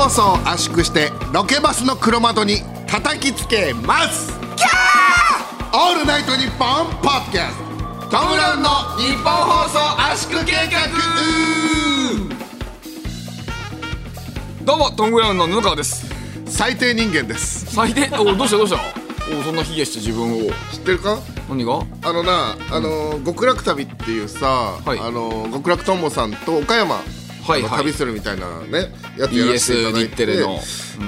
放送を圧縮してロケバスの黒窓に叩きつけます。キャーオールナイトニッポンポッドキャスト。トム・ブラウンの日本放送圧縮計画。どうもトム・ブラウンの布川です。最低人間です。最低？おどうしたどうした？おそんな卑下して自分を。知ってるか？何が？あのなあの極楽旅っていうさ、はい。あの極楽とんぼさんと岡山はいはい。旅するみたいなねやつやらせていただいてテレの。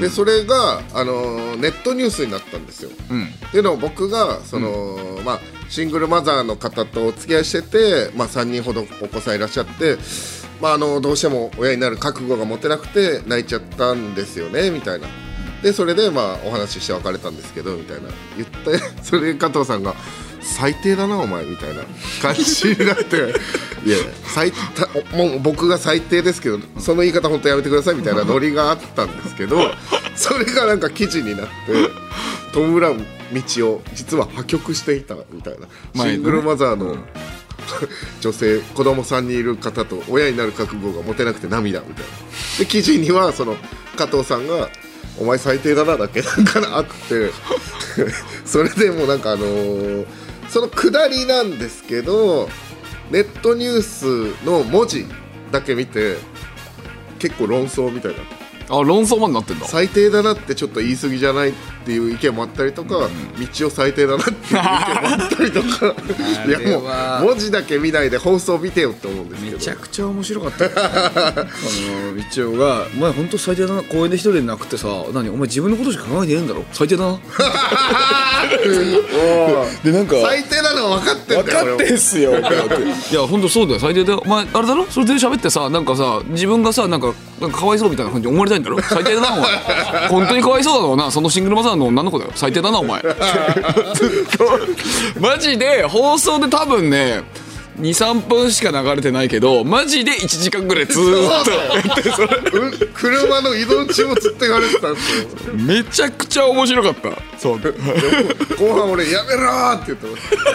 でそれがあのネットニュースになったんですよ。うん。っていうのを僕がその、まあ、シングルマザーの方とお付き合いしてて、まあ、3人ほどお子さんいらっしゃって、まあ、あのどうしても親になる覚悟が持てなくて泣いちゃったんですよねみたいな。でそれでまあお話しして別れたんですけどみたいな。言って それで加藤さんが「最低だなお前」みたいな感じになって「いや最たもう僕が最低ですけどその言い方本当やめてください」みたいなノリがあったんですけど それがなんか記事になってトム・ブラウン道を実は破局していたみたいな。シングルマザーの女性子供3人いる方と親になる覚悟が持てなくて涙みたいな。で記事にはその加藤さんが「お前最低だな」だっけなんかあって。それでもうなんかあのーその下りなんですけどネットニュースの文字だけ見て結構論争みたいな。あ論争までなってんだ。最低だなってちょっと言い過ぎじゃないっていう意見もあったりとか、道を最低だなっていう意見もあったりとか。いやもは。う文字だけ見ないで放送見てよって思う。んですけどめちゃくちゃ面白かったよ。あの道夫が「お前本当最低だな公園で一人で泣くってさ何お前自分のことしか考えてねえんだろ。最低だな」でなんか最低なのは分かってん分だよかってんすよ。いや本当そうだよ。最低だよ。お前あれだろ？それで喋ってさなんかさ自分がさなんかなんかかわいそうみたいな感じに思われたいんだろ？最低だなお前。本当にかわいそうだろうなそのシングルマザーの女の子だよ。最低だなお前。マジで放送で多分ね23分しか流れてないけどマジで1時間ぐらいずーっと車の移動中もずっと言われてたんですよ。めちゃくちゃ面白かった。そう。後半俺「やめろ!」って言って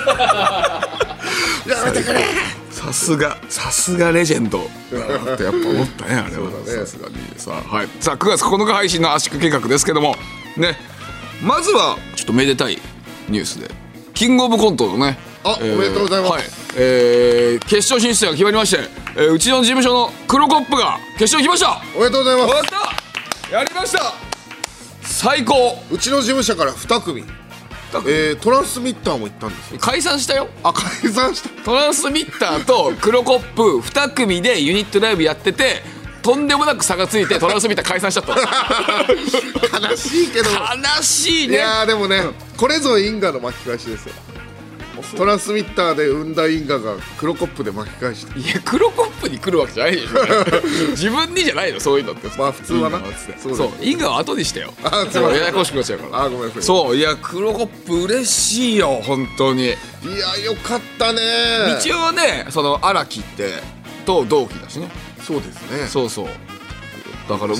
ま やめてくれさすがさすがレジェンド。だってやっぱ思ったねあれは。さすがに。さあはい。さあ9月9日配信の圧縮計画ですけども。ねまずはちょっとめでたいニュースで。キングオブコントのね。あおめでとうございます。はい。えー決勝進出が決まりまして、えーうちの事務所の黒コップが決勝に来ました。おめでとうございま終わった。やりました。最高。すうちの事務所から2組。えー、トランスミッターも行ったんですよ。解散したよ。あ解散した。トランスミッターと黒コップ2組でユニットライブやっててとんでもなく差がついてトランスミッター解散しちゃった。悲しいけど。悲しいいねやーでもね、これぞ因果の巻き返しですよ。トランスミッターで生んだ因果が黒コップで巻き返したいや黒コップに来るわけじゃないでしょ。自分にじゃないのそういうのって。まあ普通はな。そう因果は後にしたよ。あすいませんややこしくなっちゃうから。あごめんなさい。そういや黒コップ嬉しいよ本当に。いやよかったね。一応ねその荒木ってと同期だしねそうですね。そうそう。だからう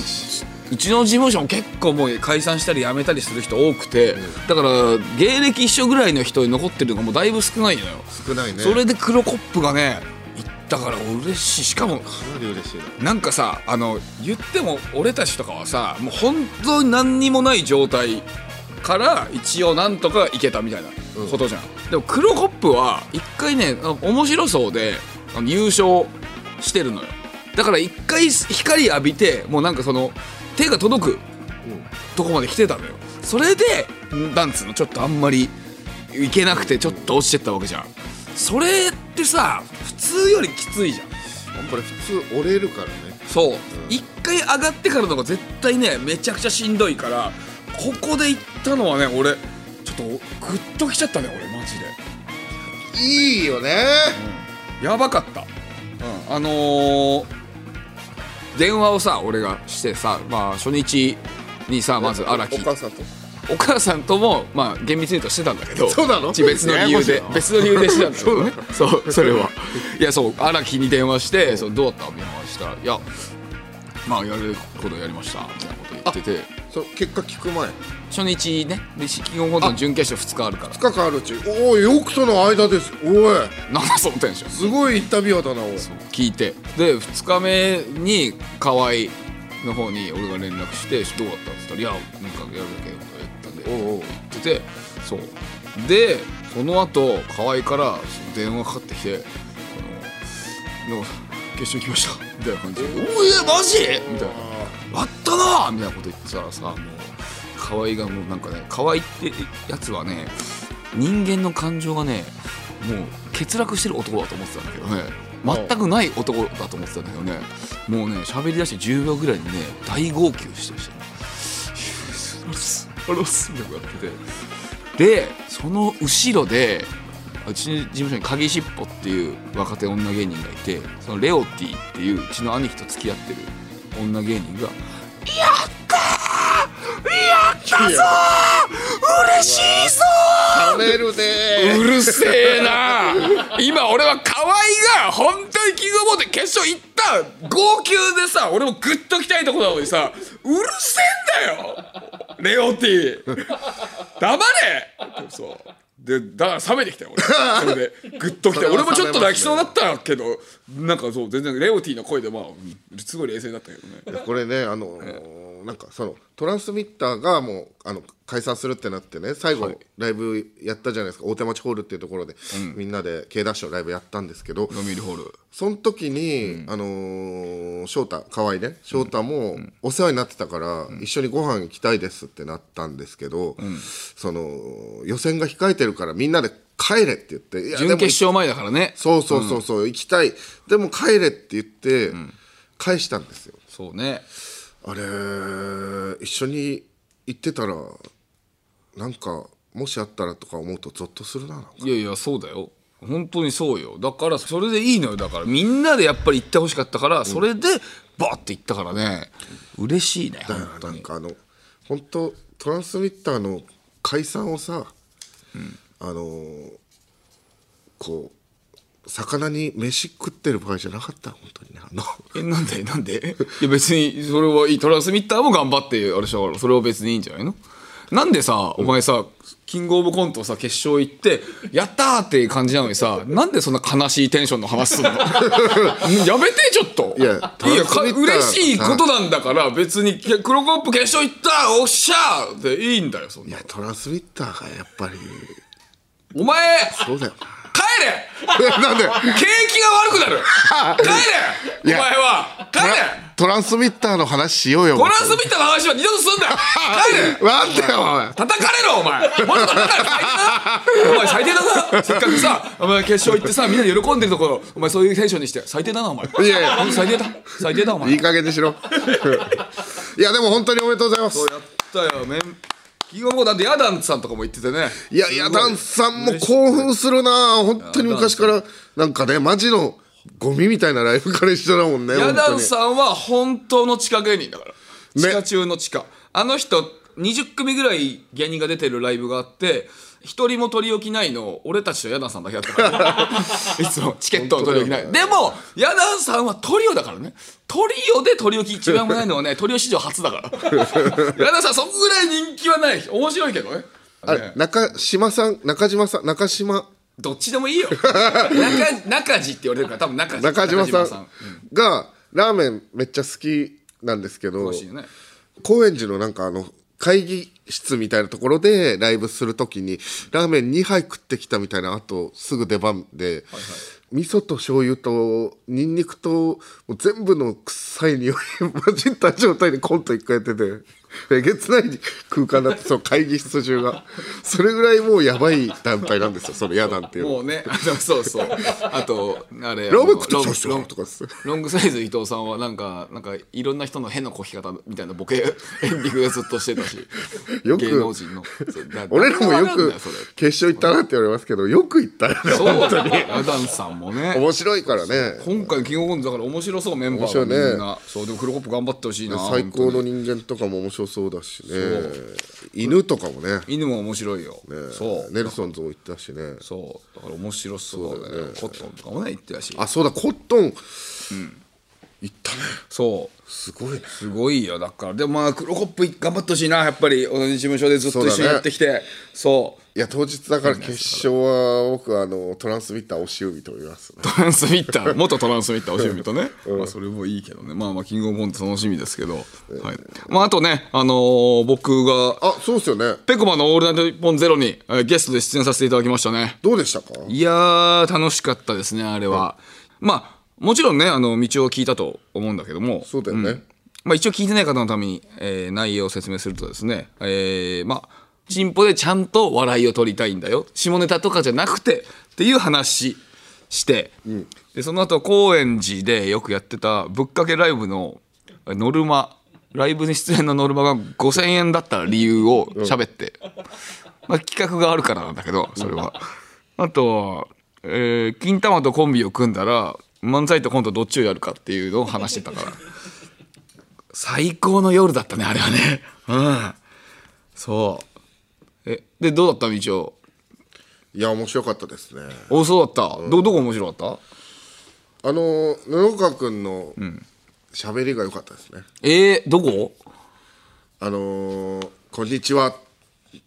うちの事務所も結構もう解散したり辞めたりする人多くて、だから芸歴一緒ぐらいの人に残ってるのがもうだいぶ少ないのよ、少ないね。それで黒コップがね行ったから嬉しい。しかもかなり嬉しいな。なんかさあの言っても俺たちとかはさもう本当に何にもない状態から一応なんとかいけたみたいなことじゃん、でも黒コップは一回ね面白そうで優勝してるのよだから一回光浴びてもうなんかその手が届くとこまで来てたのよ。それでなんつうのちょっとあんまりいけなくてちょっと落ちてったわけじゃん。それってさ普通よりきついじゃん。これ普通折れるからね。そう。一、回上がってからのが絶対ねめちゃくちゃしんどいからここで行ったのはね俺ちょっとグッときちゃったね俺マジで。いいよね。やばかった、うん、あのー電話をさ俺がしてさまあ初日にさまず荒木。お母さんと？お母さんともまあ厳密に言うとしてたんだけどそうなの？別の理由で別の理由でしてたんだけどね。そうそれは。いやそう荒木に電話してそうどうだった？みたいな話したら「いやまあやることやりました」みたいなこと言ってて結果聞く前。初日ね。でキングオブコントの準決勝2日あるから。2日間あるうちおいよくその間です。おい。なんだそのテンション。すごいインタビュアーだなおい。聞いて。で2日目に河合の方に俺が連絡して「どうだった?」っつったら「いやなんかやるだけやったんで」おうおう。言っててそう。でその後河合から電話かかってきて「このの決勝来ました」みたいな感じで「おえマジ?」みたいな「やったな!」みたいなこと言ってたらさもう河合がもうなんかね河合ってやつはね人間の感情がねもう欠落してる男だと思ってたんだけどね。全くない男だと思ってたんだけどね。もうね喋り出して10秒ぐらいにね大号泣してました。ね「あロスあロス」みたいなことやってて。でその後ろでうちの事務所に鍵しっぽっていう若手女芸人がいてそのレオティっていううちの兄貴と付き合ってる女芸人が嬉しいぞ冷めるねうるせえな今俺は河合が本当にキングオブ決勝行った号泣でさ俺もグッときたいとこなのにさうるせえんだよレオティ。黙れ。そうでだから冷めてきたよ俺。それでグッときて俺もちょっと泣きそうだったけどなんかそう全然レオティの声でまあうんすごい冷静だったけどね。これねあのーなんかそのトランスミッターがもうあの解散するってなってね最後ライブやったじゃないですか。大手町ホールっていうところで、みんなで K ダッシュのライブやったんですけど飲みるホール。その時に、あのー翔太河合ね翔太もお世話になってたから、一緒にご飯行きたいですってなったんですけど、その予選が控えてるからみんなで帰れって言っていや準決勝前だからね。そうそうそうそう、行きたい。でも帰れって言って、返したんですよ。そうねあれ一緒に行ってたらなんかもしあったらとか思うとゾッとするななんか。いやいやそうだよ。本当にそうよ。だからそれでいいのよ。だからみんなでやっぱり行ってほしかったから、それでバーって行ったからね。嬉しいね本当に。なんかあの本当トランスミッターの解散をさ、あのーこう魚に飯食ってる場合じゃなかった本当にね。あの。えなんでなんで？いや別にそれはいいトランスミッターも頑張ってあれしたからそれは別にいいんじゃないの？なんでさお前さキングオブコントさ決勝行ってやったーっていう感じなのにさなんでそんな悲しいテンションの話すんの？やめてちょっと。いやいやか嬉しいことなんだから別に黒コップ決勝行ったおっしゃー！でいいんだよそんないやトランスミッターがやっぱり。お前！そうだよ帰れ。な なんで？景気が悪くなる。帰れ。お前は。帰れ。トランスミッターの話しようよトランスミッターの話は二度とすんなよ。帰れ。なんだよおい叩かれろお前。もっと叩かれ。最低だお前最低だな。せっかくさお前決勝行ってさみんなで喜んでるところ。お前そういうテンションにして最低だなお前。いやいや。最低だ。最低だお前。いい加減にしろ。いやでも本当におめでとうございます。やったよ。メンキングオブコントだってヤダンさんとかも言っててね。いやい。やダンスさんも興奮するな。本当に昔から。なんかねマジのゴミみたいなライブから一緒だもんねヤダンさんは本当の地下芸人だから。地下中の地下、あの人20組ぐらい芸人が出てるライブがあって一人も取り置きないの俺たちとヤダンさんだけだったから、いつもチケットを取り置きない。でもヤダンさんはトリオだからね。トリオで取り置き一番もないのはね トリオ史上初だから。ヤダンさんそんぐらい人気はない。面白いけどね。あれ中島さん中島さん中島？どっちでもいいよ。中中地って言われてるから多分中地。中島さん中がラーメンめっちゃ好きなんですけどね。高円寺のなんかあの会議室みたいなところでライブするときにラーメン2杯食ってきたみたいなあとすぐ出番で、味噌と醤油とニンニクと全部の臭い匂い混じった状態でコント一回やっててえげつない空間だってその会議室中が。それぐらいもうやばい団体なんですよそのヤダンっていうもうねあの そうそう。あとあれロングサイズ伊藤さんはなんかなんかいろんな人の変なこき方みたいなボケ エンディングでずっとしてたし。よく芸能人の。俺らもよく決勝行ったなって言われますけどよく行ったよねそうだね。ヤダンさんもね。面白いからね。今回のキングオブコントだから面白そうメンバーがみんな。そうでも黒コップ頑張ってほしいな最高の人間とかも面白そうだしね。犬とかもね。犬も面白いよ、そう。ネルソンズも行ったしね。そう。だから面白そうだよコットンとかもね言ってたし。あそうだ。コットン、行ったね。そう。すごいね。すごいよ。だからでもまあ黒コップ頑張ってほしいな。やっぱり同じ事務所でずっと一緒にやってきて。そう,、いや当日だから決勝は僕はあのトランスミッター押し海と言います。ねトランスミッター。元トランスミッターおしみとね、まあそれもいいけどね。まあまあキングオブコント楽しみですけど、はい。まああとねあのー僕があそうですよね。ペコマの「オールナイトニッポンゼロに、えーゲストで出演させていただきましたね。どうでしたか？いやー楽しかったですねあれは、まあもちろんねあの道を聞いたと思うんだけども。そうだよね、まあ、一応聞いてない方のために、えー内容を説明するとですね、えーまあチンポでちゃんと笑いを取りたいんだよ。下ネタとかじゃなくてっていう話して、でその後高円寺でよくやってたぶっかけライブのノルマライブに出演のノルマが5,000円だった理由を喋って、まあ、企画があるからなんだけどそれは。あと、えー金玉とコンビを組んだら漫才とコントどっちをやるかっていうのを話してたから。最高の夜だったねあれはね。うん。そう。でどうだった？道夫いや面白かったですね。おそうだった、どどこ面白かっあの布川君の喋りが良かったですね、たえー、どこ？あのーこんにちは」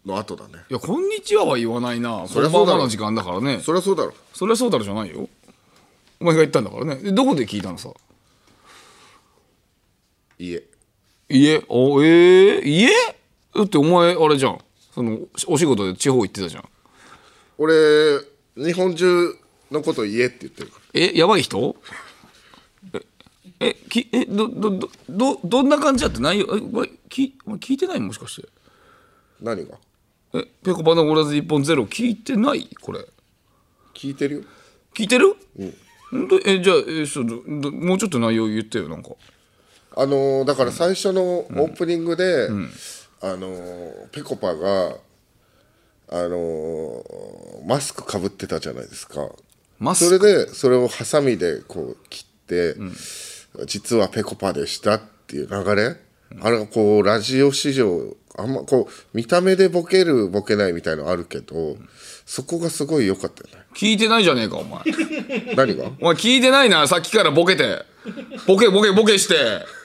の後だね。いや「こんにちは」は言わないな。りゃそうだろ。の時間だからね。そりゃそうだろ。そりゃそうだろじゃないよ。お前が言ったんだからね。でどこで聞いたのさ？いえ家？おえー、家？だってお前あれじゃんそのお仕事で地方行ってたじゃん。俺日本中のこと言えって言ってるかえやばい人？ええきえどどどどどんな感じだって内容えお前き聞いてない？もしかして。ら何が？えペコパのゴラズ一本ゼロ聞いてない？これ。聞いてるよ。聞いてる？うん。とえじゃあえそうどどもうちょっと内容言ってよなんか。あのーだから最初のオープニングで、あのーぺこぱがあのーマスクかぶってたじゃないですか。マスそれでそれをハサミでこう切って、実はぺこぱでしたっていう流れ、あれがこうラジオ史上あんまこう見た目でボケるボケないみたいのあるけど、そこがすごい良かったよね。聞いてないじゃねえかお前。何が？お前聞いてないなさっきからボケて。ボケボケボケして。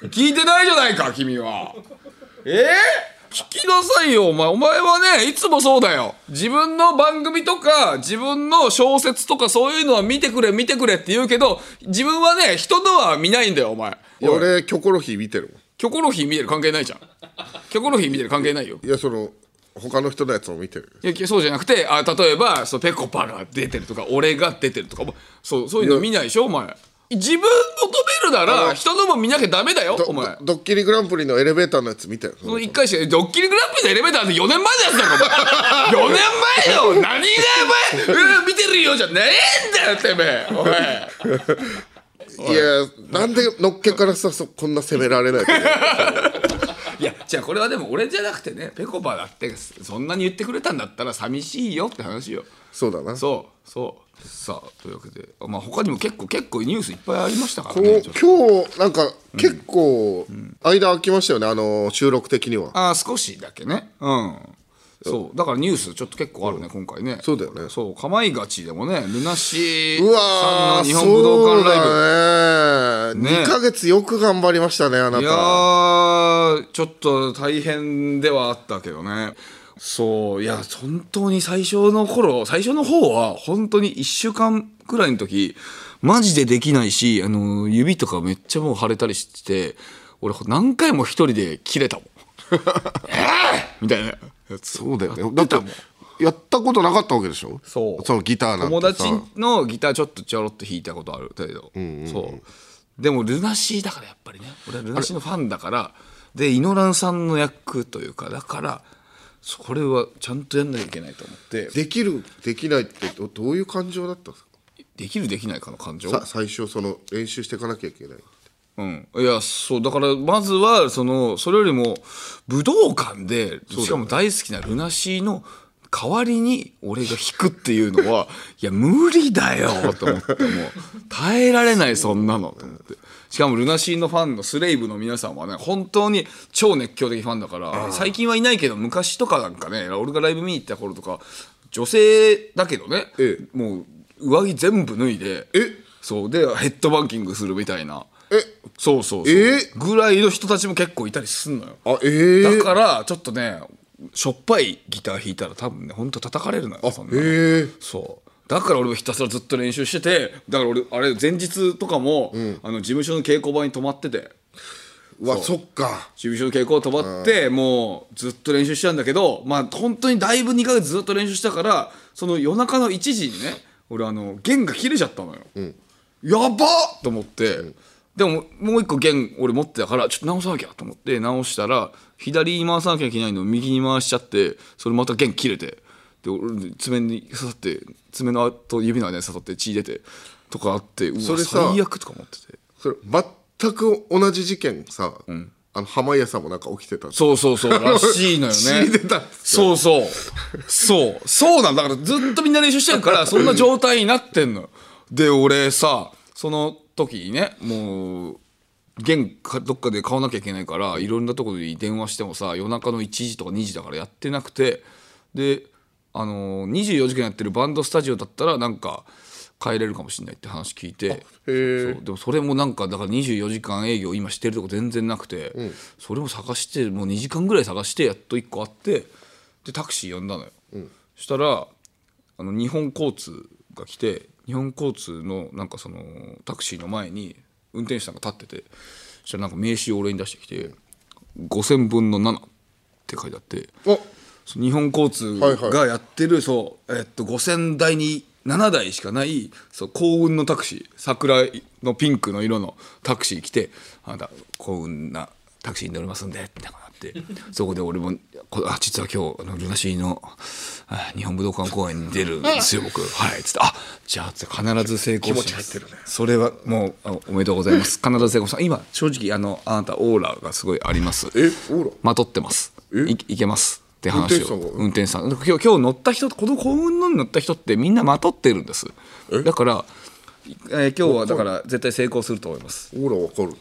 聞いてないじゃないか君は。え？ー、聞きなさいよお前。お前はねいつもそうだよ。自分の番組とか自分の小説とかそういうのは見てくれ見てくれって言うけど自分はね人のは見ないんだよお前。俺キョコロヒー見てるキョコロヒー見てる？関係ないじゃん。キョコロヒー見てる？関係ないよ。いやその他の人のやつも見てる。いやそうじゃなくてあ例えばそうペコパが出てるとか俺が出てるとかもそうそういうの見ないでしょお前自分求めるなあらの人のも見なきゃダメだよどお前。どドッキリグランプリのエレベーターのやつ見て。るその一回しかドッキリグランプリのエレベーターって4年前のやつだろお前。4年前よ何がお前うん見てるよじゃねえんだよてめえ。お前いやなんでのっけからさそこんな責められないと いやじゃあこれはでも俺じゃなくてねペコパだってそんなに言ってくれたんだったら寂しいよって話よ。そうだな。そうそうさあというわけで。まあ他にも結構結構ニュースいっぱいありましたからね今日なんか結構間空きましたよねあの収録的には。あー少しだけね。うん。そう。だからニュースちょっと結構あるね今回ね。そうだよね。そう。かまいがちでもねルナシーうわーさんの日本武道館ライブ。だね。ね。2ヶ月よく頑張りましたねあないやちょっと大変ではあったけどねそういや本当に最初の頃最初の方は本当に1週間くらいの時マジでできないしあの指とかめっちゃもう腫れたりして俺何回も一人で切れたもん。えー！みたいな。そうだよね。だってやったことなかったわけでしょ？そう。そのギターなんてさ。友達のギターちょっとちょろっと弾いたことある程度、そう。でもルナシーだからやっぱりね。俺はルナシーのファンだから。でイノランさんの役というかだからそれはちゃんとやんなきゃいけないと思って。できるできないってどどういう感情だったんですか？できるできないかの感情？さ最初その練習していかなきゃいけないうん、いやそうだからまずはそのそれよりも武道館でしかも大好きなルナシーの代わりに俺が弾くっていうのは いや無理だよと思ってもう耐えられないそんなのと思って。しかもルナシーのファンのスレイブの皆さんはね本当に超熱狂的ファンだから最近はいないけど昔とかなんかね俺がライブ見に行った頃とか女性だけどね、えもう上着全部脱いでえそうでヘッドバンキングするみたいなえそうそうそう、えぐらいの人たちも結構いたりすんのよ。あえー、だからちょっとねしょっぱいギター弾いたら多分ね本当叩かれるのよそんなの。え。ー、そう。だから俺もひたすらずっと練習しててだから俺あれ前日とかも、あの事務所の稽古場に泊まってて。うわそっか。事務所の稽古を泊まって、もうずっと練習してたんだけどまあ本当にだいぶ2ヶ月ずっと練習したからその夜中の1時にね俺あの弦が切れちゃったのよ、やばっと思って、でももう一個弦俺持ってたからちょっと直さなきゃと思って直したら左に回さなきゃいけないのを右に回しちゃってそれまた弦切れてで俺爪に刺さって爪のと指の間に刺さって血出てとかあってうわそれさ最悪とか思ってて。それ全く同じ事件さ、あの濱家さんもなんか起きてたそうそうそうらしいのよね。そうそう。そう。そうなんだからずっとみんな練習してるからそんな状態になってんのよ。で俺さその時にねもう弦かどっかで買わなきゃいけないからいろんなところに電話してもさ夜中の1時とか2時だからやってなくてであのー24時間やってるバンドスタジオだったらなんか帰れるかもしれないって話聞いてへそうでもそれもなんかだから24時間営業今してるとこ全然なくて、それも探してもう2時間ぐらい探してやっと1個あってでタクシー呼んだのよ、そしたらあの日本交通が来て日本交通のなんかそのタクシーの前に運転手さんが立っててそしたらなんか名刺を俺に出してきて5000分の7って書いてあって日本交通がやってる、そう、えっと、5000台に7台しかないそう幸運のタクシー桜のピンクの色のタクシー来て「あなた幸運なタクシーに乗りますんで」みたいなってそこで俺もこあ「実は今日あのルナシーのあ日本武道館公演に出るんですよ僕」はい」つって「あじゃあ必ず成功します」気持ち入ってるね。それはもうあおめでとうございます。必ず成功さ今正直あのあなたオーラがすごいあります。えオーラ？まとってます。え？いいけます。って話を。運転手さんが？運転手さん。今日今日乗った人この幸運のに乗った人ってみんなまとってるんです。だから、えー今日はだから絶対成功すると思います。オーラわかる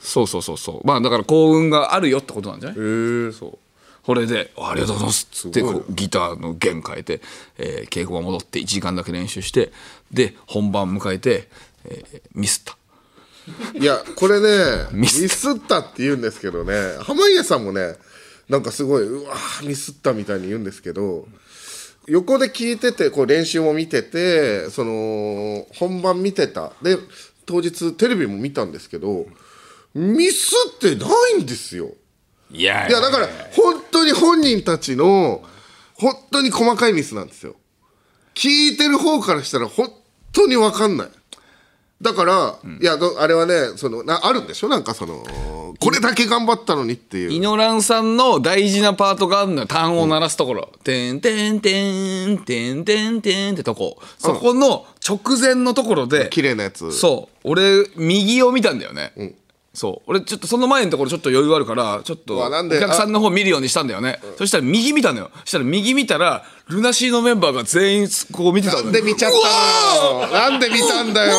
そうそうそうそう。まあだから幸運があるよってことなんじゃない？へえ。そう。これで「ありがとうございます」っつってこうギターの弦変えて、えー稽古場戻って1時間だけ練習してで本番迎えて、えーミスった。いやこれねミ ミススったって言うんですけどね。濱家さんもねなんかすごいうわーミスったみたいに言うんですけど横で聞いててこう練習も見ててその本番見てた。で当日テレビも見たんですけどミスってないんですよ。いや。いやだから本当に本人たちの本当に細かいミスなんですよ。聞いてる方からしたら本当に分かんない。だから、いやどあれはねそのなあるんでしょ？なんかそのこれだけ頑張ったのにっていう。イノランさんの大事なパートがあるのよ。単を鳴らすところ「てんてんてんてんてんてん」ってとこそこの直前のところで綺麗なやつそう俺右を見たんだよね、そう。俺ちょっとその前のところちょっと余裕あるからちょっとお客さんの方見るようにしたんだよね。そしたら右見たのよ。そしたら右見たらルナシーのメンバーが全員ここ見てたの。よなんで見ちゃったのよ。なんで見たんだよ。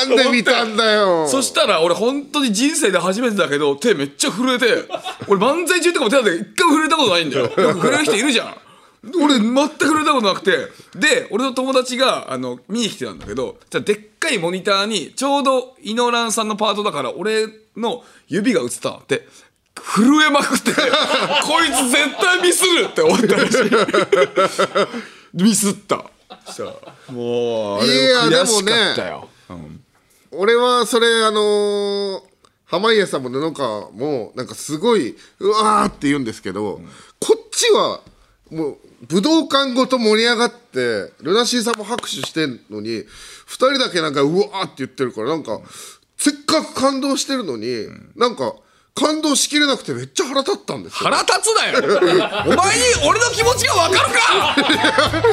なんで見たんだよ。そしたら俺本当に人生で初めてだけど手めっちゃ震えて俺漫才中とかも手なんて一回も震えたことないんだよ。よく震える人いるじゃん俺全く震えたことなくて。で俺の友達があの見に来てたんだけどじゃあでっかいモニターにちょうどイノランさんのパートだから俺の指が映ったのって震えまくって こいつ絶対ミスるって思ったらしい。ミスった。そしたらもうあれいや悔しでもねかったよ、うん俺はそれあのー濱家さんも布川もなんかすごいうわーって言うんですけど、こっちはもう武道館ごと盛り上がってルナシーさんも拍手してんのに2人だけなんかうわーって言ってるからなんかせっかく感動してるのに、なんか感動しきれなくてめっちゃ腹立ったんですよ。腹立つなよ。お前に俺の気持ちが分かるか。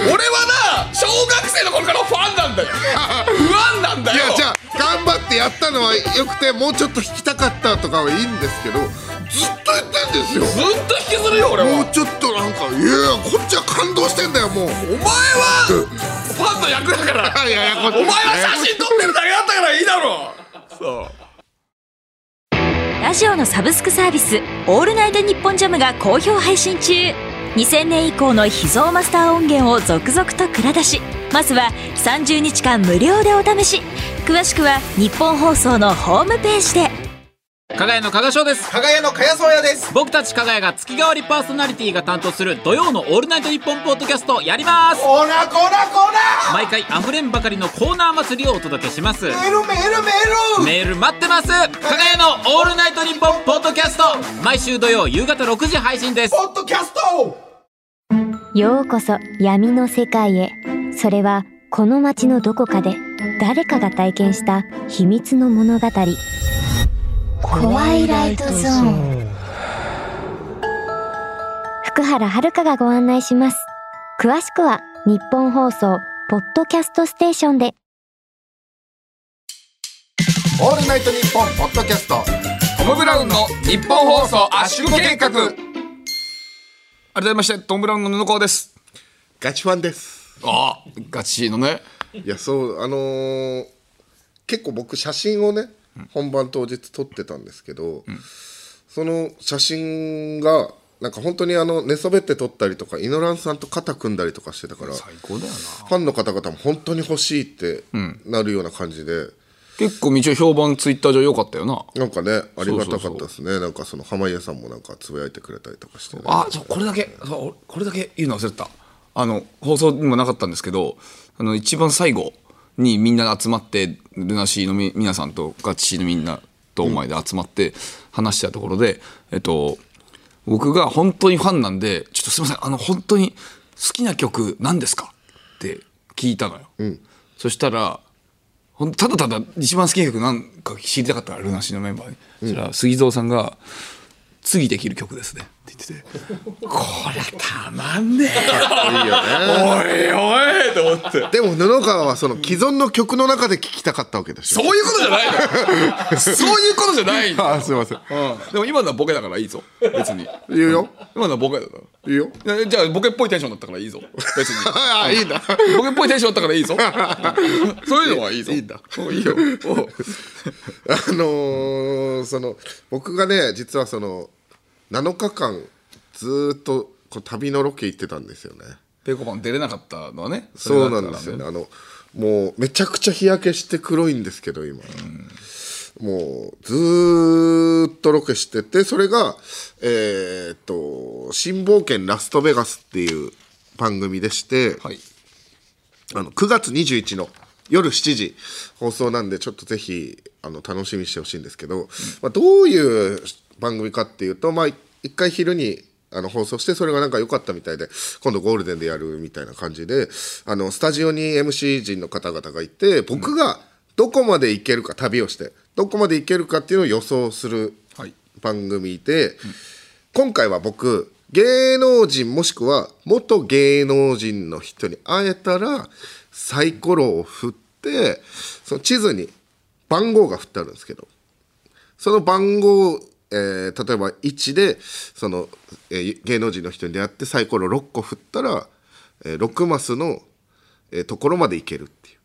俺はな小学生の頃からファンなんだよ。不安なんだよ。いやじゃあ頑張ってやったのはよくてもうちょっと弾きたかったとかはいいんですけどずっと言ってんですよ。ずっと引きずるよ俺は。もうちょっとなんかいやこっちは感動してんだよもう。お前はファンの役だから。いやいやお前は写真撮ってるだけだったからいいだろ。そうラジオのサブスクサービス「オールナイトニッポンジャム」が好評配信中。2000年以降の秘蔵マスター音源を続々と蔵出し。まずは30日間無料でお試し。詳しくは日本放送のホームページで。加賀屋の加賀翔です。加賀屋の加谷宗也です。僕たち加賀屋が月替わりパーソナリティが担当する土曜の「オールナイトニッポン」ポッドキャストやります。コーナーコーナーコーナ毎回あふれんばかりのコーナー祭りをお届けします。ーメールメールメール。メール待ってます。加賀屋の「オールナイトニッポン」ポッドキャスト毎週土曜夕方6時配信です。ポッドキャスト。ようこそ闇の世界へ。それはこの街のどこかで誰かが体験した秘密の物語怖いライトゾーン。福原遥がご案内します。詳しくは日本放送ポッドキャストステーションで。オールナイトニッポンポッドキャスト。トム・ブラウンの日本放送圧縮計画。改めましてトム・ブラウンの布川です。ガチファンです。ああガチのね。いやそうあのー結構僕写真をね本番当日撮ってたんですけど、その写真がなんか本当にあの寝そべって撮ったりとかイノランさんと肩組んだりとかしてたから最高だよな。ファンの方々も本当に欲しいってなるような感じで、結構道を評判ツイッター上良かったよな。なんかねありがたかったですね。なんかその濱家さんもなんかつぶやいてくれたりとかして、ね、あそうこれだけ。そうこれだけ言うの忘れてた。あの放送にもなかったんですけどあの一番最後にみんな集まってルナシーの。み皆さんとガチシーのみんなとお前で集まって話したところで、えっと僕が本当にファンなんでちょっとすみませんあの本当に好きな曲何ですかって聞いたのよ、そしたらただただ一番好きな曲なんか知りたかったからルナシーのメンバーに、そしたら杉蔵さんが「次できる曲ですね」ってててこりゃたまんねえいいよね。おいおいと思って。でも布川はその既存の曲の中で聴きたかったわけでしょ。そういうことじゃないの そういうことじゃない。の、あすいません。うん、でも今のはボケだからいいぞ。別に。言うよ。今のはボケだから。言うよ。じゃあボケっぽいテンションだったからいいぞ。別に。ああいいんだボケっぽいテンションだったからいいぞ。そういうのはいいぞ。いいんだおいいよ。あのーその僕がね実はその7日間ずーっとこう旅のロケ行ってたんですよね。ペコパン出れなかったのはね。そうなんですよね。あのもうめちゃくちゃ日焼けして黒いんですけど今、もうずーっとロケしててそれがえーっと「新冒険ラストベガス」っていう番組でして、はい。あの9月21の夜7時放送なんでちょっとぜひあの楽しみにしてほしいんですけど、まあ、どういう番組かっていうと、まあ、一回昼にあの放送してそれがなんか良かったみたいで今度ゴールデンでやるみたいな感じであのスタジオに MC 陣の方々がいて僕がどこまで行けるか旅をしてどこまで行けるかっていうのを予想するはい。番組で、今回は僕芸能人もしくは元芸能人の人に会えたらサイコロを振ってその地図に番号が振ってあるんですけどその番号、えー例えば1でその、えー芸能人の人に出会ってサイコロ6個振ったら、えー6マスの、えーところまで行けるっていう。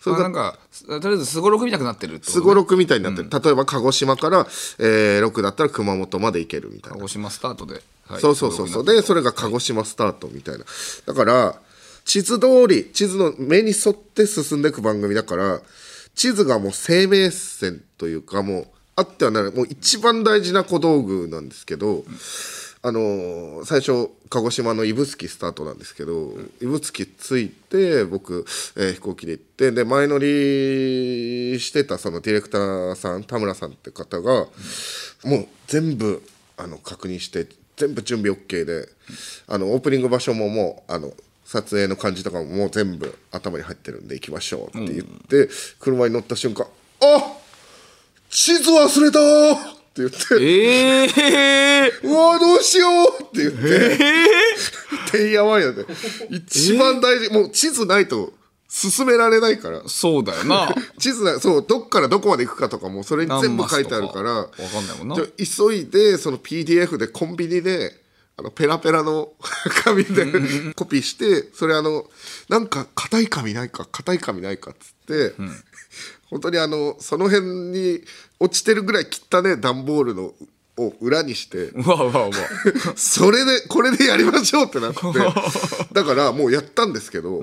それがあなんかとりあえずすごろく見たくなってるすごろくみたいになってる、例えば鹿児島から、えー6だったら熊本まで行けるみたいな。鹿児島スタートで、はい。そうそうそう。そうでそれが鹿児島スタートみたいな。だから地図通り地図の目に沿って進んでいく番組だから地図がもう生命線というかもうあってはならないもう一番大事な小道具なんですけど、あの最初鹿児島の指宿スタートなんですけど、指宿着いて僕、えー飛行機で行ってで前乗りしてたそのディレクターさん田村さんって方が、もう全部あの確認して全部準備 OK であのオープニング場所ももうあの撮影の感じとかももう全部頭に入ってるんで行きましょうって言って、車に乗った瞬間「あっ地図忘れた!」って言って。ええうわどうしようって言って、てんやわんやで。一番大事、もう地図ないと進められないから。そうだよな。地図なそうどっからどこまで行くかとかもそれに全部書いてあるから。わかんないもんな。じゃあ急いでその PDF でコンビニであのペラペラの 紙でコピーしてそれあのなんか硬い紙ないか硬い紙ないかっつって、本当にあのその辺に落ちてるぐらい切ったね段ボールのを裏にしてうわうわうわ。それでこれでやりましょうってなって。だからもうやったんですけど、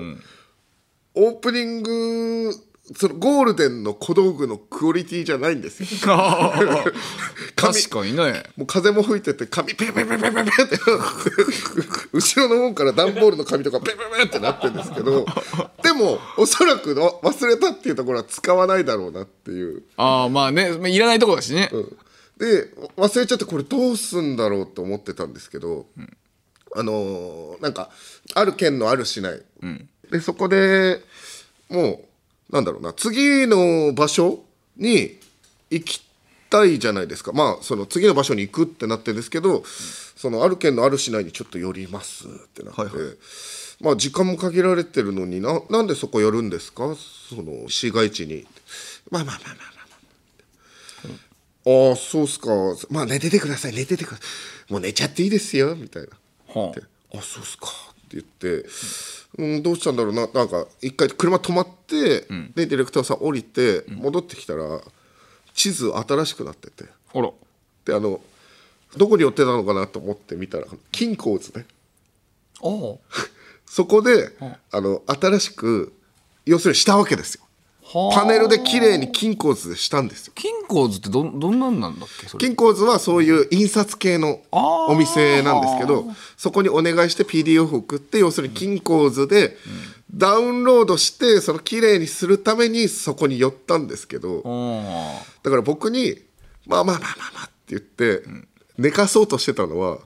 オープニングそのゴールデンの小道具のクオリティじゃないんですよ。髪確かにね。もう風も吹いてて髪ペペペペペペって後ろの方から段ボールの紙とかペペペってなってるんですけど でもおそらくの忘れたっていうところは使わないだろうなっていう。ああまあね。まあいらないとこだしね、で忘れちゃってこれどうすんだろうと思ってたんですけど、あのーなんかある県のある市内、でそこでもうなんだろうな次の場所に行きたいじゃないですか。まあその次の場所に行くってなってるんですけど、そのある県のある市内にちょっと寄りますってなって。まあ時間も限られてるのにななんでそこ寄るんですか？その市街地に。まあまあまあまあまあ。ああそうっすか。まあ寝ててください。寝ててください。もう寝ちゃっていいですよ。みたいな。はであそうっすか。って言って、うん、どうしたんだろうな。なんか一回車止まって、でディレクターさん降りて戻ってきたら地図新しくなってて。あら。であのどこに寄ってたのかなと思って見たら金鉱図ね。ああ。そこで、あの新しく要するにしたわけですよパネルで綺麗に金鉱図でしたんですよ。金鉱図ってどんどんなんなんだっけ金鉱図はそういう印刷系のお店なんですけどそこにお願いして PDF を送って要するに金鉱図でダウンロードしてその綺麗にするためにそこに寄ったんですけどあだから僕に「まあまあまあまあまあ」って言って寝かそうとしてたのは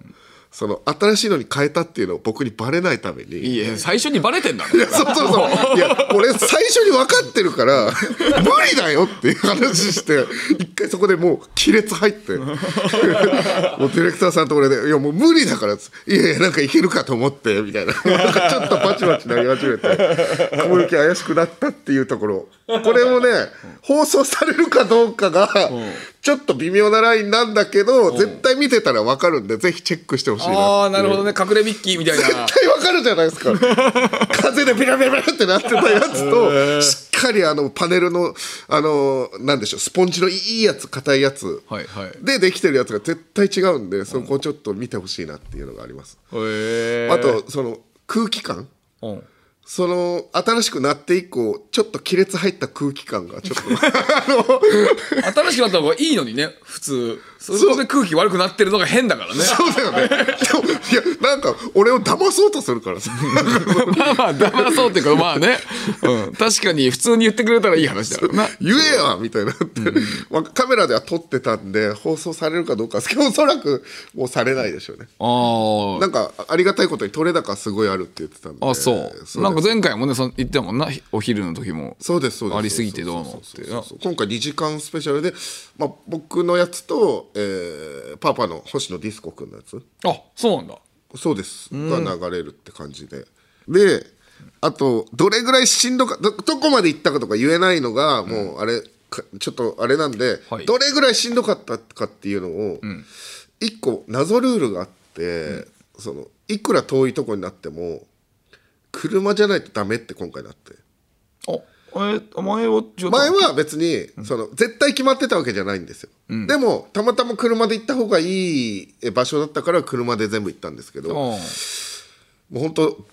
その新しいのに変えたっていうのを僕にバレないために。いや最初にバレてんだいや そうそうそう。いや俺最初に分かってるから無理だよっていう話して一回そこでもう亀裂入って もうディレクターさんと俺で「いやもう無理だから」いやいやなんかいけるかと思って」みたいな。なんかちょっとバチバチなり始めて雲行き怪しくなったっていうところ。これもね放送されるかどうかがちょっと微妙なラインなんだけど絶対見てたら分かるんでぜひチェックしてほしいな。っていうああなるほどね。隠れミッキーみたいな。絶対わかるじゃないですか。風でビラビラビラってなってたやつとしっかりあのパネルのあのなんでしょうスポンジのいいやつ硬いやつでできてるやつが絶対違うんでそこちょっと見てほしいなっていうのがあります。へえあとその空気感うんその新しくなって以降ちょっと亀裂入った空気感がちょっと。あの新しくなった方がいいのにね普通そこで空気悪くなってるのが変だからね。そうだよね。でもいやなんか俺を騙そうとするからさ。まあまあ騙そうっていうかまあね、うん、確かに普通に言ってくれたらいい話だからな。言えやみたいにな。って、まあカメラでは撮ってたんで放送されるかどうかですけどおそらくもうされないでしょうね。あなんかありがたいことに撮れ高すごいあるって言ってたんで。ああそうなんか前回もねそ言ってたもんなお昼の時も。そうですそうです。ありすぎてどうのって。今回2時間スペシャルで、まあ、僕のやつと、えーパパの星野ディスコくんのやつ？あそうなんだ。そうです。が流れるって感じで。であとどれぐらいしんどかどどこまで行ったかとか言えないのがもうあれかちょっとあれなんで、はい。どれぐらいしんどかったかっていうのを一個謎ルールがあって、そのいくら遠いとこになっても車じゃないとダメって今回なって。あえ前は前は別にその絶対決まってたわけじゃないんですよ、でもたまたま車で行った方がいい場所だったから車で全部行ったんですけど、もあう本当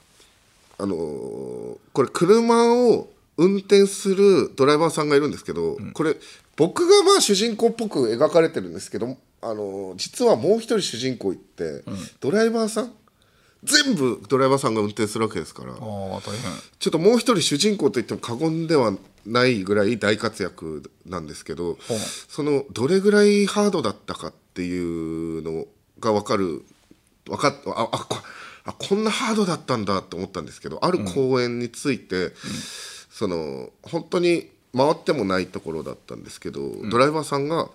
あのーこれ車を運転するドライバーさんがいるんですけど、これ僕がまあ主人公っぽく描かれてるんですけど、あのー実はもう一人主人公いって、ドライバーさん全部ドライバーさんが運転するわけですから。あ大変。ちょっともう一人主人公といっても過言ではないぐらい大活躍なんですけど、そのどれぐらいハードだったかっていうのが分かる分かっああこあこんなハードだったんだと思ったんですけどある公園について、その本当に回ってもないところだったんですけど、ドライバーさんが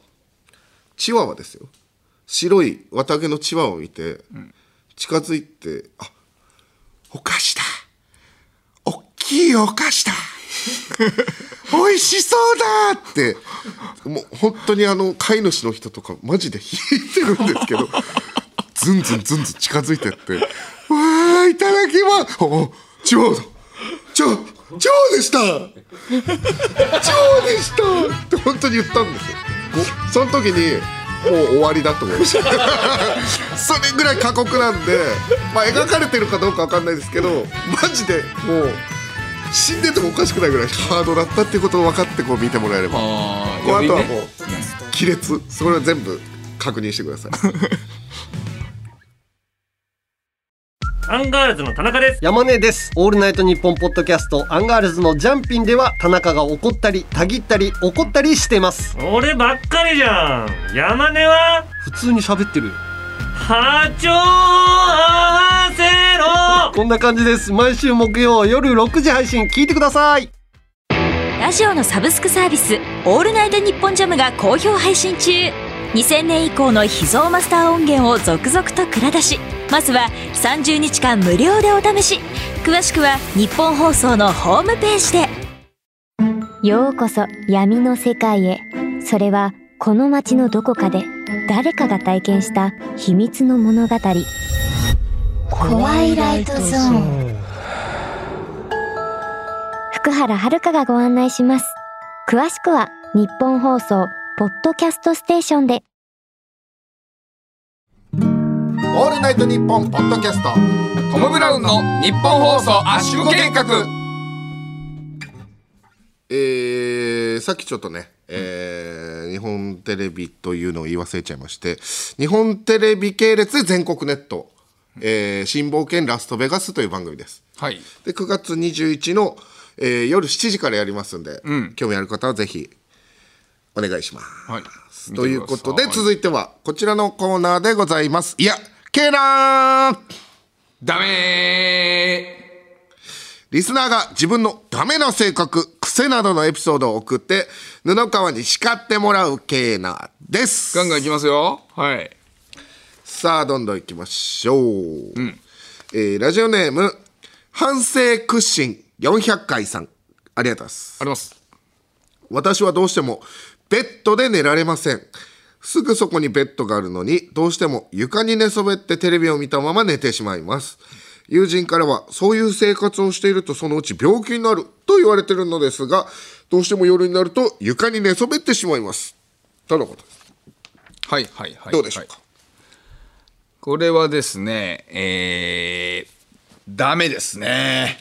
チワワですよ。白い綿毛のチワワを見て、近づいて「あお菓子だ。おっきいお菓子だ。美味しそうだ!」って。もう本当にあの飼い主の人とかマジで 引いてるんですけどずんずんずんずん近づいてって「わーいただきます!」おチワワだチワワチワワでした。チワワでしたって本当に言ったんですよ。その時にもう終わりだと思いました それぐらい過酷なんで、まあ、描かれてるかどうかわかんないですけどマジでもう死んでてもおかしくないぐらいハードだったっていうことを分かってこう見てもらえれば。あとはもう亀裂。それは全部確認してください アンガールズの田中です山根です。オールナイトニッポンポッドキャストアンガールズのジャンピンでは田中が怒ったり、たぎったり、怒ったりしてます。俺ばっかりじゃん山根は？普通に喋ってるよ。波長合わせろこんな感じです。毎週木曜夜6時配信聞いてください。ラジオのサブスクサービス「オールナイトニッポンジャム」が好評配信中2000年以降の秘蔵マスター音源を続々と蔵出しまずは30日間無料でお試し。詳しくは日本放送のホームページで。ようこそ闇の世界へ。それはこの街のどこかで誰かが体験した秘密の物語。ホワイライトゾーン。福原遥がご案内します。詳しくは日本放送ポッドキャストステーションで。オールナイトニッポンポッドキャスト。トム・ブラウンの日本放送圧縮計画。えーさっきちょっとね、えー日本テレビというのを言い忘れちゃいまして日本テレビ系列で全国ネット「えー新冒険ラストベガス」という番組です。はい。で9月21の、えー夜7時からやりますんで、興味ある方はぜひお願いします、はい。ということで続いてはこちらのコーナーでございます。いやケーラーダメリスナーが自分のダメな性格、癖などのエピソードを送って、布川に叱ってもらうケーナーです。ガンガンいきますよ。はい。さあ、どんどん行きましょう。えーラジオネーム、反省屈伸400回さん。ありがとうございます。あります。私はどうしてもベッドで寝られません。すぐそこにベッドがあるのに、どうしても床に寝そべってテレビを見たまま寝てしまいます。友人からは、そういう生活をしているとそのうち病気になると言われているのですが、どうしても夜になると床に寝そべってしまいます。とのことです。はいはいはいどうでしょうか、はいこれはですねえー、ダメですね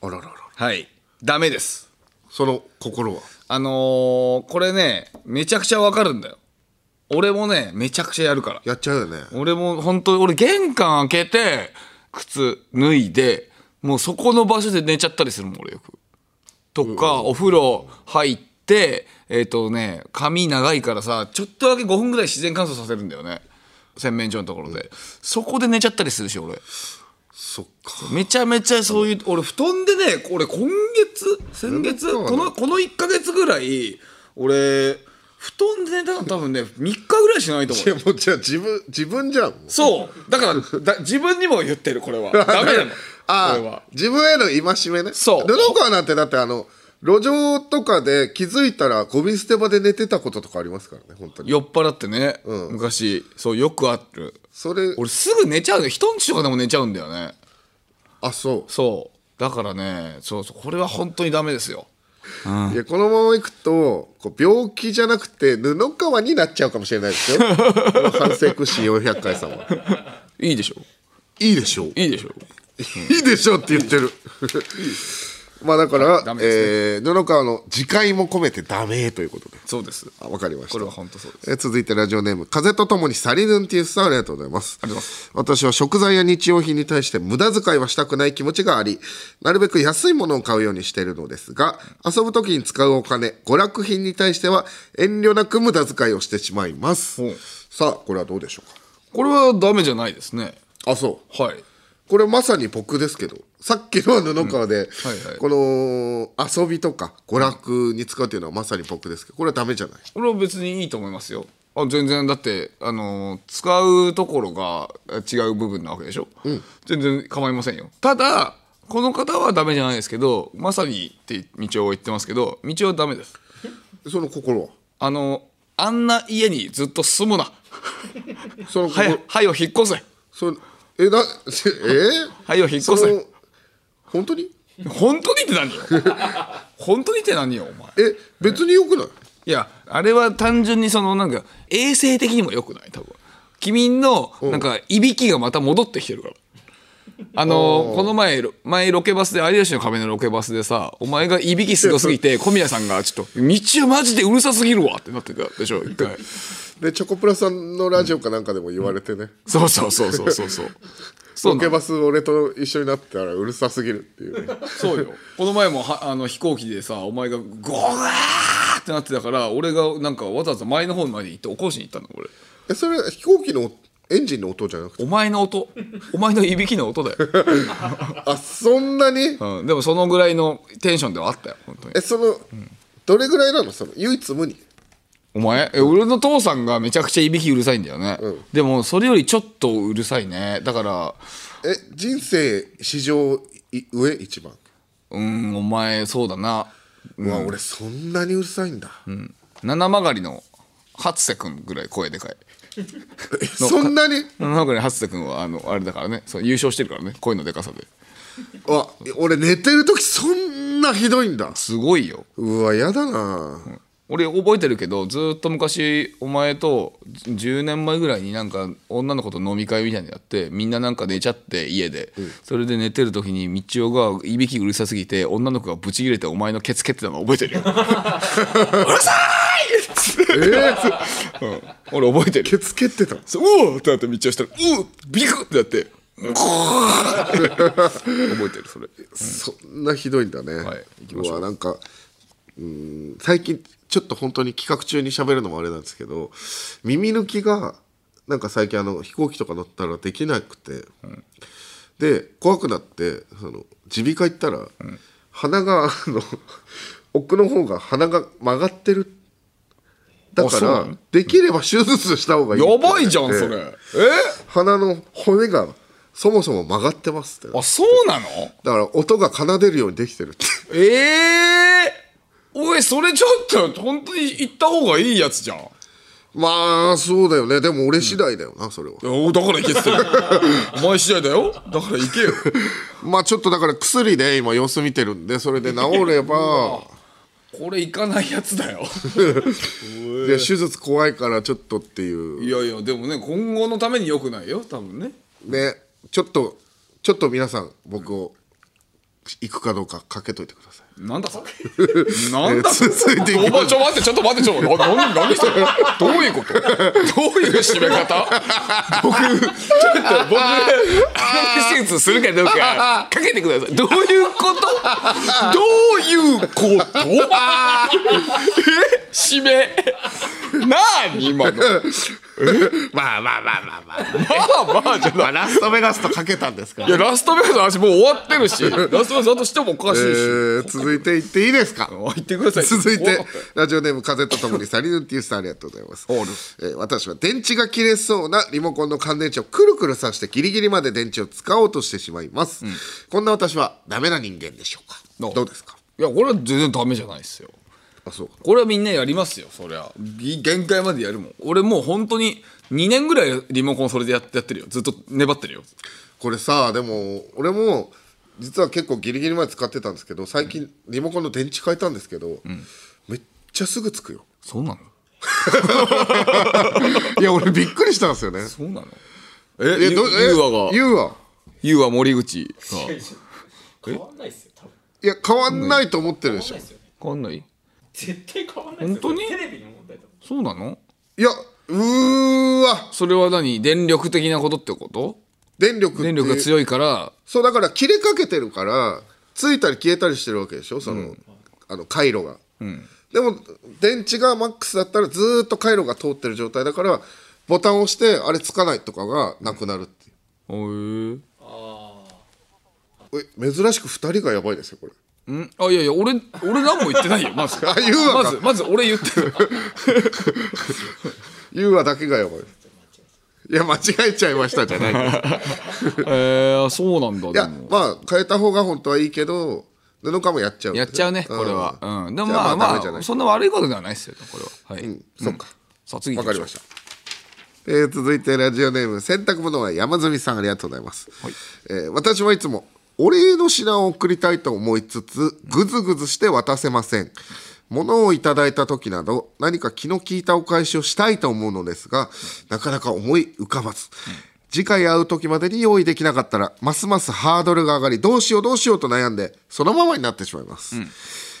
あららら。はいダメですその心は？あのー、これねめちゃくちゃわかるんだよ。俺もねめちゃくちゃやるから。やっちゃうよね。俺も本当に俺玄関開けて靴脱いでもうそこの場所で寝ちゃったりするもん俺よく。とか、お風呂入ってえっ、とね髪長いからさちょっとだけ5分ぐらい自然乾燥させるんだよね。洗面所のところで、そこで寝ちゃったりするし俺そっか。めちゃめちゃそういう俺布団でね俺今月先月このこの1か月ぐらい俺布団で寝たの多分ね3日ぐらいしないと思う。いや、もうじゃあ自分、自分じゃん。そう。だからだ自分にも言ってるこれは。ダメなの。あこれは。あ自分への戒めね。そう。布川なんてだってあの路上とかで気づいたらゴミ捨て場で寝てたこととかありますからね本当に。酔っ払ってね、ん。昔。そうよくある。それ俺すぐ寝ちゃうの人んちとかでも寝ちゃうんだよねあそそう。だからねそうそう。これは本当にダメですよ。ういやこのままいくとこう病気じゃなくて布川になっちゃうかもしれないですよ。こ の反省屈伸400回さんは。いいでしょ。いいでしょ。ういいでしょ。いいでしょうって言ってるまあだから、ダメですえー布川の自戒も込めてダメということで。そうです。あわかりました。これは本当そうです。えー続いてラジオネーム風とともにサリヌンティウスさんありがとうございます。ありがとうございます。私は食材や日用品に対して無駄遣いはしたくない気持ちがありなるべく安いものを買うようにしているのですが遊ぶ時に使うお金娯楽品に対しては遠慮なく無駄遣いをしてしまいます。さあこれはどうでしょうこれはダメじゃないですね。かあそう。はいこれまさに僕ですけどさっきのは布川で、この遊びとか娯楽に使うっていうのはまさに僕ですけどこれはダメじゃない？これは別にいいと思いますよ。あ全然だってあのー使うところがあ違う部分なわけでしょ、全然構いませんよ。ただこの方はダメじゃないですけどまさにって道を言ってますけど道はダメです。その心は？あのあんな家にずっと住むな。そのははよ引っ越せ。そえなえ？ー はよ引っ越せ。本当に？本当にって何よ？本当にって何よお前。え別によくない？いやあれは単純にそのなんか衛生的にも良くない多分。君のなんかいびきがまた戻ってきてるからあのこの前ロ前ロケバスで有吉の壁のロケバスでさお前がいびきすごすぎて小宮さんがちょっと「道はマジでうるさすぎるわ」ってなってたでしょ一回。でチョコプラさんのラジオかなんかでも言われてね、そうそうそうそうそうそう。ロケバス俺と一緒になったらうるさすぎるっていうね。そうよ。この前もはあの飛行機でさお前がゴワーってなってたから俺がなんかわざわざ前の方まで行って起こしに行ったの俺。えそれ飛行機のエンジンの音じゃなくて？お前の音。お前のいびきの音だよ、あそんなに？うん、でもそのぐらいのテンションではあったよ本当に。えその、どれぐらいなの？その唯一無二？お前？え俺の父さんがめちゃくちゃいびきうるさいんだよね、でもそれよりちょっとうるさいね。だからえ人生史上い上？一番、うんお前そうだな。うわ俺そんなにうるさいんだ、七曲りの初瀬君ぐらい声でかい。えそんなに？七曲りの初瀬君はあのあれだからね。そう優勝してるからね。声のでかさで。わ俺寝てる時そんなひどいんだ。すごいよ。うわやだな、俺覚えてるけどずーっと昔お前と10年前ぐらいになんか女の子と飲み会みたいにやってみんななんか寝ちゃって家で、それで寝てる時に道夫がいびきうるさすぎて女の子がブチ切れてお前のケツ蹴ってたの覚えてるよ。うるさいっつって、うん。俺覚えてる。ケツ蹴ってた。そう。うおーってなって道夫したらうおビクってなって。覚えてるそれ。そんなひどいんだね、はい行きましょう。なんかうん最近ちょっと本当に企画中に喋るのもあれなんですけど耳抜きがなんか最近あの飛行機とか乗ったらできなくて、で怖くなってその耳鼻科行ったら、鼻があの奥の方が鼻が曲がってるだからあそうなの？できれば手術した方がいいやばいじゃんそれ。え？鼻の骨がそもそも曲がってますって。あそうなの？だから音が奏でるようにできてるって。ええおいそれちょっと本当に行った方がいいやつじゃん。まあそうだよね。でも俺次第だよな、それは。おだから行けってる。お前次第だよ。だから行けよ。まあちょっとだから薬で今様子見てるんでそれで治れば これ行かないやつだよ。で手術怖いからちょっとっていう。いやいやでもね今後のために良くないよ多分ね。でちょっとちょっと皆さん僕を行くかどうかかけといてください。なんだそれ。なんだそれ。続いていきおまちょ待ってちょっと待ってちょっとなな何それ。どういうこと？どういう締め方？僕ちょっと僕手術するかどうかかけてくださいどういうことどういうことえ締め何今の まあまあまあまあまあ。まあまあじゃないラストベガスとかけたんですからいやラストベガスの話もう終わってるしラストベガスだとしてもおかしいし、えー続いていっていいですか？言ってください。続いて怖かったよラジオネーム風とともにサリヌンティウスさんありがとうございます、えー私は電池が切れそうなリモコンの乾電池をくるくるさしてギリギリまで電池を使おうとしてしまいます、こんな私はダメな人間でしょうか？どう？ですか？いやこれは全然ダメじゃないですよあそうか。これはみんなやりますよそりゃ。ぎ限界までやるもん。俺もう本当に2年ぐらいリモコンそれでややってるよ。ずっと粘ってるよ。これさでも俺も実は結構ギリギリまで使ってたんですけど最近リモコンの電池変えたんですけど、めっちゃすぐつくよ。そうなの？いや俺びっくりしたんですよね。そうなの？えゆえどえゆうわが。ゆうわゆ森口が変わんないっすよ多分。いや変わんないと思ってるでしょ、変わんない？絶対変わんないっすよ。本当に？テレビの問題だそうなの？いやうーわ。それは何？電力的なことってこと？電力って。電力が強いから。そうだから切れかけてるからついたり消えたりしてるわけでしょ？その,、あの回路が、でも電池がマックスだったらずーっと回路が通ってる状態だからボタンを押してあれつかないとかがなくなるっていう。おええ珍しく2人がやばいですよこれん？あいやいや俺俺何も言ってないよまず。あ言うわか。まずまず俺言ってる。ユーアだけがやばいいや間違えちゃいましたじゃない えー、そうなんだいやまあ変えた方が本当はいいけど布川もやっちゃう。やっちゃうねこれは。うん。でもまあまあそんな悪いことではないですよこれは。はい、うんそっか。さあ次わかりました。えー続いてラジオネーム洗濯物は山積さんありがとうございます、えー私はいつもお礼の品を送りたいと思いつつぐずぐずして渡せません。物をいただいた時など何か気の利いたお返しをしたいと思うのですがなかなか思い浮かばず、次回会う時までに用意できなかったらますますハードルが上がりどうしようどうしようと悩んでそのままになってしまいます、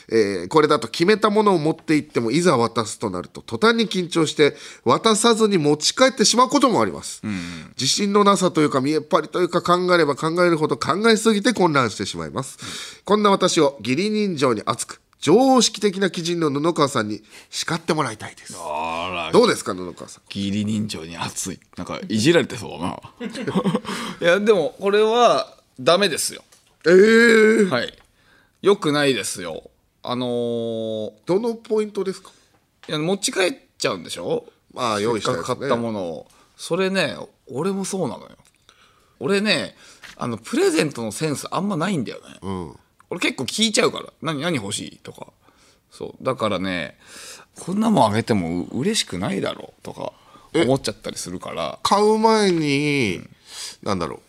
えーこれだと決めたものを持って行ってもいざ渡すとなると途端に緊張して渡さずに持ち帰ってしまうこともあります、自信のなさというか見えっ張りというか考えれば考えるほど考えすぎて混乱してしまいます、こんな私を義理人情に熱く常識的な基準の布川さんに叱ってもらいたいです。どうですか布川さん？義理人情に熱い。なんかいじられてそうだな。いやでもこれはダメですよ。えー、はい。よくないですよあのーどのポイントですか？いや持ち帰っちゃうんでしょ？まあ用意したね。買ったものを。それね俺もそうなのよ。俺ねあのプレゼントのセンスあんまないんだよね、ん。俺結構聞いちゃうから。何何欲しいとか。そう。だからねこんなもんあげてもう嬉しくないだろう。とか思っちゃったりするから。買う前に、なんだろう。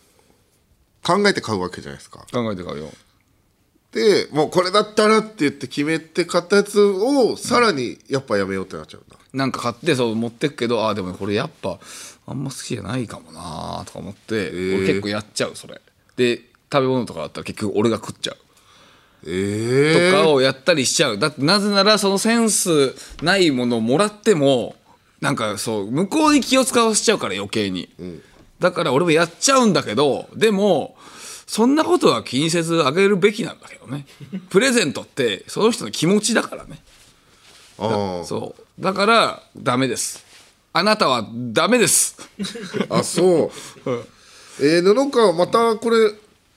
考えて買うわけじゃないですか。考えて買うよでもうこれだったらって言って決めて買ったやつをさらにやっぱやめようってなっちゃうんだ、なんか買ってそう持ってくけどあーでもこれやっぱあんま好きじゃないかもなーとか思って、ー。俺結構やっちゃうそれ。で食べ物とかだったら結局俺が食っちゃう。ええとかをやったりしちゃう。だってなぜならそのセンスないものをもらってもなんかそう向こうに気を使わせちゃうから余計に、だから俺もやっちゃうんだけどでもそんなことは気にせずあげるべきなんだけどね。プレゼントってその人の気持ちだからね。ああ。そう。だからダメです。あなたはダメです。あそう。えー、布川またこれ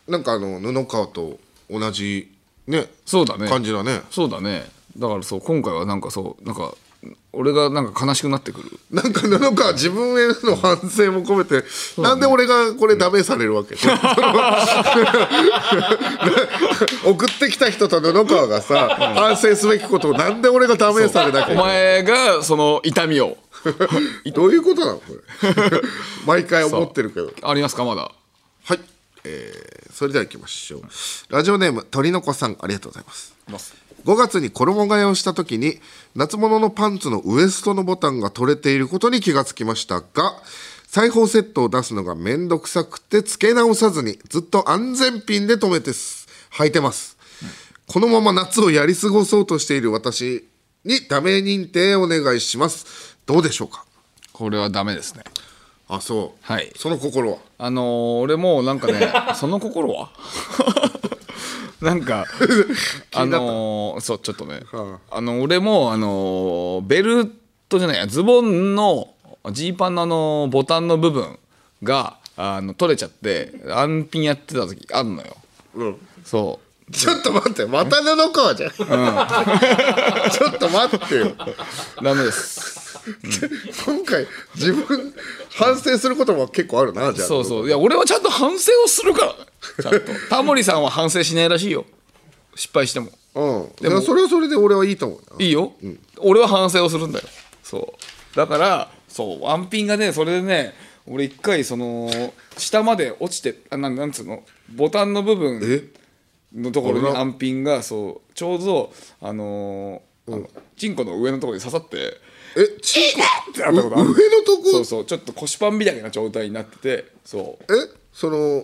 なんかあの布川と同じねそうだね。感じだね。そうだね。だからそう今回はなんかそうなんか俺がなんか悲しくなってくる。なんか布川自分への反省も込めて、なんで俺がこれダメされるわけ？そ の送ってきた人と布川がさ、反省すべきことをなんで俺がダメされなきゃお前がその痛みを。どういうことなのこれ？毎回思ってるけど。ありますか？まだ。はい、えー、それでは行きましょう。ラジオネーム鳥の子さんありがとうございます5月に衣替えをした時に夏物のパンツのウエストのボタンが取れていることに気がつきましたが裁縫セットを出すのがめんどくさくて付け直さずにずっと安全ピンで留めてす履いてます、このまま夏をやり過ごそうとしている私にダメ認定お願いします。どうでしょうか？これはダメですね。あそう。はい。その心は？あのー俺もうなんかねその心は？なんか あのーそうちょっとね、はあ。の俺もあのーベルトじゃないやズボンのジーパンのあのボタンの部分があの取れちゃって安品やってた時あんのよ。うん。そちょっと待ってまた布川じゃん、ちょっと待ってよ。うダメです。今回自分反省することも結構あるなじゃあ。そうそう。いや俺はちゃんと反省をするから。ねちゃんと。タモリさんは反省しないらしいよ。失敗しても。うん。でもそれはそれで俺はいいと思うな。いいよ、俺は反省をするんだよ。そう。だからそうワンピンがねそれでね俺一回その下まで落ちてあなんなんつうの？ボタンの部分え？のところにあらアンピンがそうちょうどあのーあのチンコの上のところに刺さって。え？チンコ？ってなったことある。う上のとこ？そうそうちょっと腰パンみたいな状態になっててそう。え？その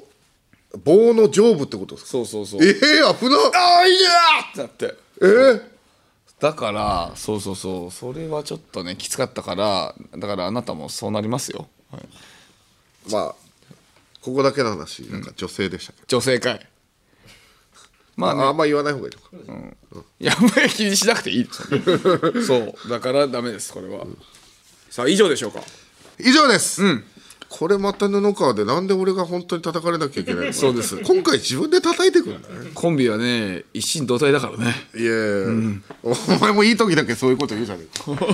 棒の上部ってことですか？そうそうそう。えー、危なああいやーってなって。えー、だからそうそうそう。それはちょっとねきつかったからだからあなたもそうなりますよ、はい、まあここだけの話なんか女性でしたけど、女性かいまあね。ああんま言わない方がいいのか、いやあんまり気にしなくていい そう。だからダメですこれは、さあ以上でしょうか。以上です、これまた布川でなんで俺が本当に叩かれなきゃいけないの そうです。今回自分で叩いてくるんだね。コンビはね一心同体だからね。いやいや、お前もいい時だけそういうこと言うじゃねえか、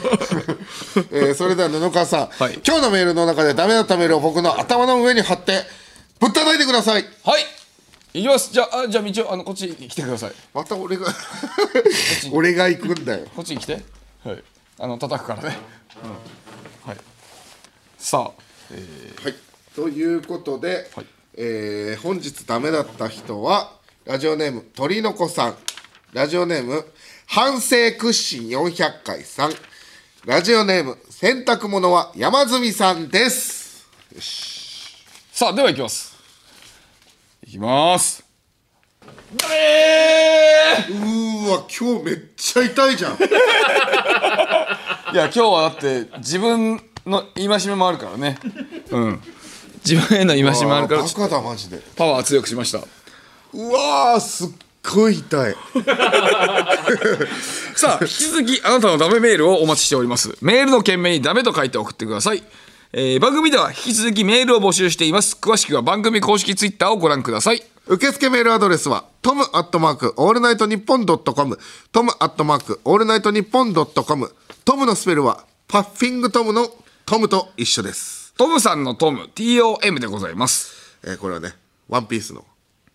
えーそれでは布川さん、はい。今日のメールの中でダメだったメールを僕の頭の上に貼ってぶったたいてください。はい。いきます。じゃああじゃあ道をあのこっちに来てください。また俺が俺が行くんだよ。こっちに来て。はい。あの叩くからね、うん、はい。さあはい、ということで、はい。えー本日ダメだった人はラジオネーム鳥の子さん。ラジオネーム反省屈伸400回さん。ラジオネーム洗濯物は山積さんです。さあではいきます。いきます。うーわ今日めっちゃ痛いじゃん。いや今日はだって自分の戒めもあるからね。うん。自分への戒めもあるから。バカだマジで。パワー強くしました。うわーすっごい痛い。さあ引き続きあなたのダメメールをお待ちしております。メールの件名にダメと書いて送ってください。えー番組では引き続きメールを募集しています。詳しくは番組公式ツイッターをご覧ください。受付メールアドレスはトムアットマークオールナイトニッポンドットコムトムアットマークオールナイトニッポンドットコムトムのスペルはパッフィングトムのトムと一緒です、トムさんのトム TOM でございます。えーこれはねワンピースの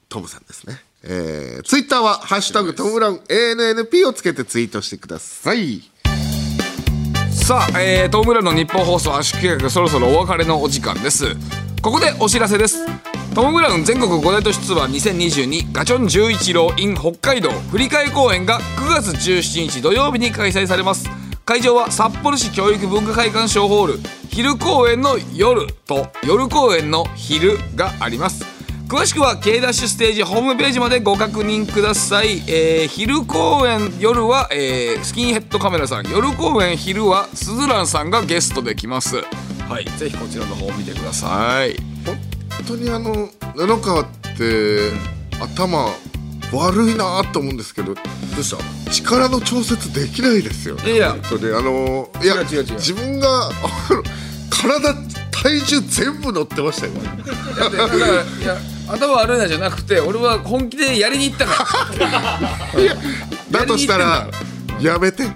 トムさんですね。えー、ツイッターは「ハッシュタグトムブラウン ANNP」をつけてツイートしてください。さあ、えー、トムブラウンの日本放送圧縮計画そろそろお別れのお時間です。ここでお知らせです。トム・ブラウン全国5大都市ツアー2022ガチョン11郎 in 北海道振り替え公演が9月17日土曜日に開催されます会場は札幌市教育文化会館小ホール昼公演の夜と夜公演の昼があります。詳しくは K ダッシュステージホームページまでご確認ください、えー昼公演夜は、えースキンヘッドカメラさん。夜公演昼はスズランさんがゲストで来ます。はい。ぜひこちらの方を見てください。本当にあの布川って頭悪いなと思うんですけどどうした？力の調節できないですよねいや。本当に。あのいや違う違う自分が体 体重全部乗ってましたよ。だからいや頭悪いなじゃなくて俺は本気でやりに行ったから。いやだとしたらやめて。うん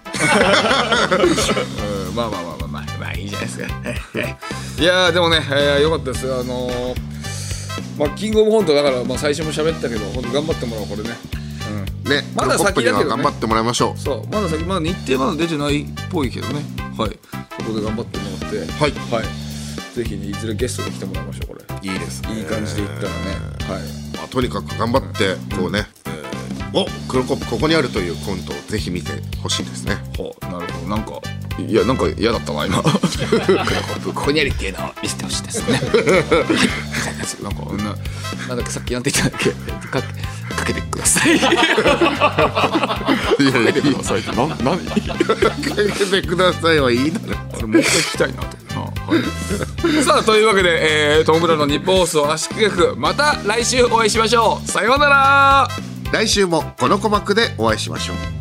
まあまあまあまあまあまあいいじゃないですか。いやーでもね、えー、よかったです。よあのーまあキングオブコントだから、まあ、最初も喋ったけど本当頑張ってもらおうこれねね。まだ先だけどね。頑張ってもらいましょう。そうまだ先まだ日程まだ出てないっぽいけどね。はい。そこで頑張ってもらって。はい。はい。ぜひねいずれゲストで来てもらいましょうこれ。いいですね。いい感じで言ったらね。はい。まあとにかく頑張ってこうね、えーお黒コップここにあるというコントをぜひ見てほしいですね。ほうなるほど。なんかいやなんか嫌だったな今。クラコップここにありっていうのを見せてほしいですね。なんかななんだっけさっきなんて言ったんだっけかかけてください。いやいやいいくださいってな何 かけてくださいはいいだろこれもう一回聞きたいなと。はい、さあというわけで、えー、トム・ブラウンの日本放送圧縮学また来週お会いしましょう。さようなら。来週もこの鼓膜でお会いしましょう